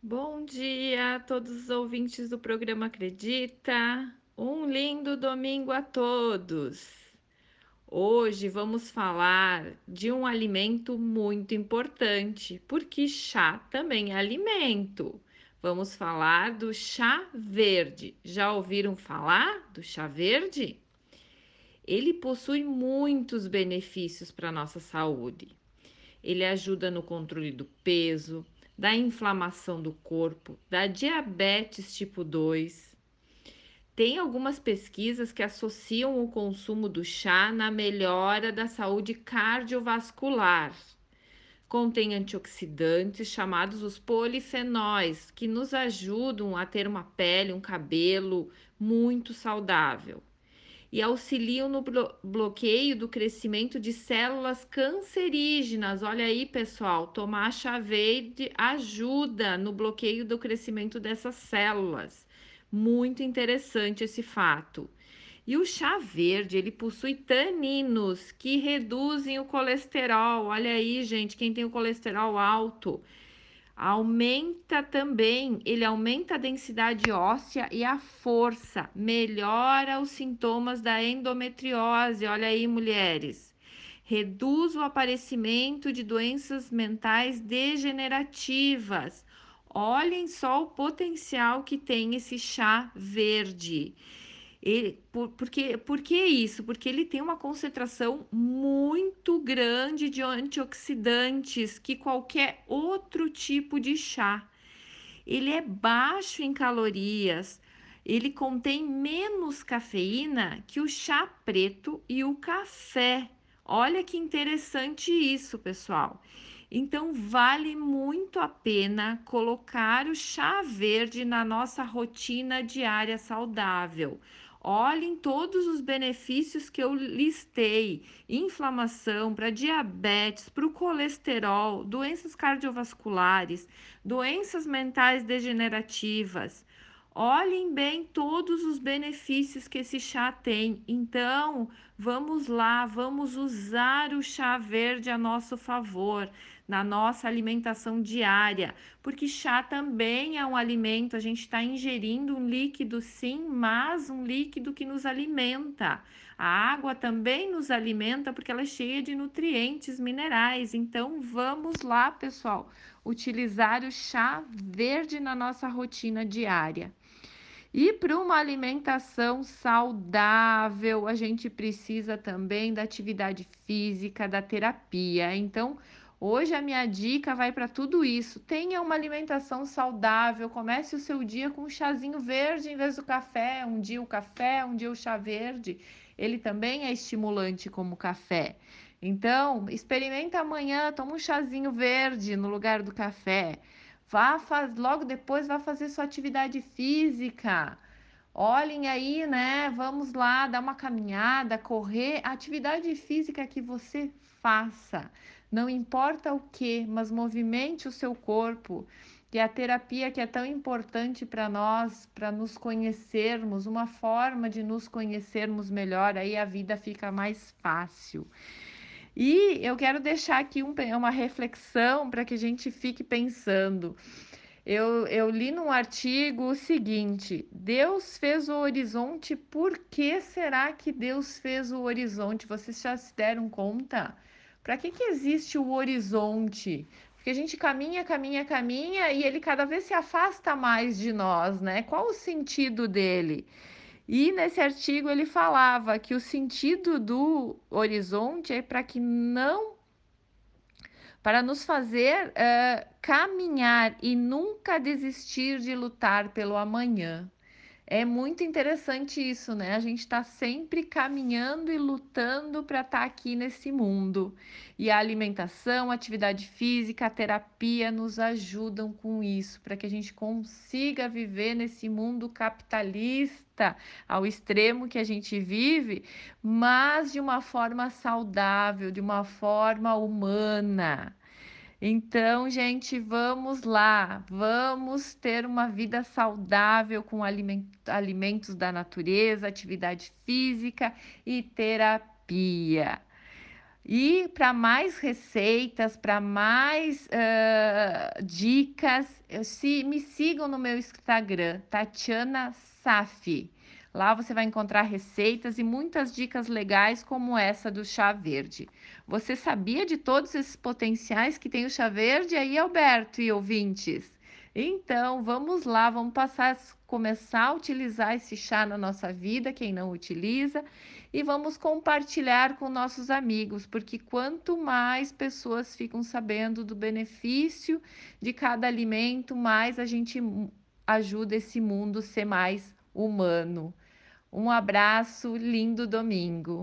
Bom dia a todos os ouvintes do programa Acredita. Um lindo domingo a todos. Hoje vamos falar de um alimento muito importante, porque chá também é alimento. Vamos falar do chá verde. Já ouviram falar do chá verde? Ele possui muitos benefícios para a nossa saúde. Ele ajuda no controle do peso, da inflamação do corpo, da diabetes tipo 2. Tem algumas pesquisas que associam o consumo do chá na melhora da saúde cardiovascular. Contém antioxidantes chamados os polifenóis, que nos ajudam a ter uma pele, um cabelo muito saudável e auxiliam no bloqueio do crescimento de células cancerígenas. Olha aí, pessoal, tomar chá verde ajuda no bloqueio do crescimento dessas células. Muito interessante esse fato. E o chá verde, ele possui taninos que reduzem o colesterol. Olha aí, gente, quem tem o colesterol alto Aumenta também, ele aumenta a densidade óssea e a força, melhora os sintomas da endometriose. Olha aí, mulheres. Reduz o aparecimento de doenças mentais degenerativas. Olhem só o potencial que tem esse chá verde. Ele, por, porque, por que isso? Porque ele tem uma concentração muito grande de antioxidantes que qualquer outro tipo de chá. Ele é baixo em calorias, ele contém menos cafeína que o chá preto e o café. Olha que interessante isso, pessoal. Então, vale muito a pena colocar o chá verde na nossa rotina diária saudável. Olhem todos os benefícios que eu listei: inflamação, para diabetes, para o colesterol, doenças cardiovasculares, doenças mentais degenerativas. Olhem bem todos os benefícios que esse chá tem. Então, vamos lá, vamos usar o chá verde a nosso favor na nossa alimentação diária, porque chá também é um alimento. A gente está ingerindo um líquido, sim, mas um líquido que nos alimenta. A água também nos alimenta porque ela é cheia de nutrientes, minerais. Então, vamos lá, pessoal, utilizar o chá verde na nossa rotina diária. E para uma alimentação saudável, a gente precisa também da atividade física, da terapia. Então, hoje a minha dica vai para tudo isso. Tenha uma alimentação saudável, comece o seu dia com um chazinho verde em vez do café. Um dia o café, um dia o chá verde. Ele também é estimulante como o café. Então, experimenta amanhã, toma um chazinho verde no lugar do café. Vá faz, logo depois vá fazer sua atividade física. Olhem aí, né? Vamos lá, dar uma caminhada, correr, atividade física que você faça. Não importa o que, mas movimente o seu corpo. E a terapia que é tão importante para nós, para nos conhecermos, uma forma de nos conhecermos melhor, aí a vida fica mais fácil. E eu quero deixar aqui um, uma reflexão para que a gente fique pensando. Eu, eu li num artigo o seguinte: Deus fez o horizonte, por que será que Deus fez o horizonte? Vocês já se deram conta? Para que, que existe o horizonte? Porque a gente caminha, caminha, caminha e ele cada vez se afasta mais de nós, né? Qual o sentido dele? E nesse artigo ele falava que o sentido do horizonte é para que não para nos fazer uh, caminhar e nunca desistir de lutar pelo amanhã. É muito interessante isso, né? A gente está sempre caminhando e lutando para estar tá aqui nesse mundo. E a alimentação, a atividade física, a terapia nos ajudam com isso, para que a gente consiga viver nesse mundo capitalista ao extremo que a gente vive, mas de uma forma saudável, de uma forma humana. Então, gente, vamos lá, vamos ter uma vida saudável com alimentos da natureza, atividade física e terapia. E para mais receitas, para mais uh, dicas, se, me sigam no meu Instagram, Tatiana Safi. Lá você vai encontrar receitas e muitas dicas legais como essa do chá verde. Você sabia de todos esses potenciais que tem o chá verde aí, Alberto e ouvintes? Então, vamos lá, vamos passar, começar a utilizar esse chá na nossa vida, quem não utiliza, e vamos compartilhar com nossos amigos, porque quanto mais pessoas ficam sabendo do benefício de cada alimento, mais a gente ajuda esse mundo a ser mais humano. Um abraço, lindo domingo.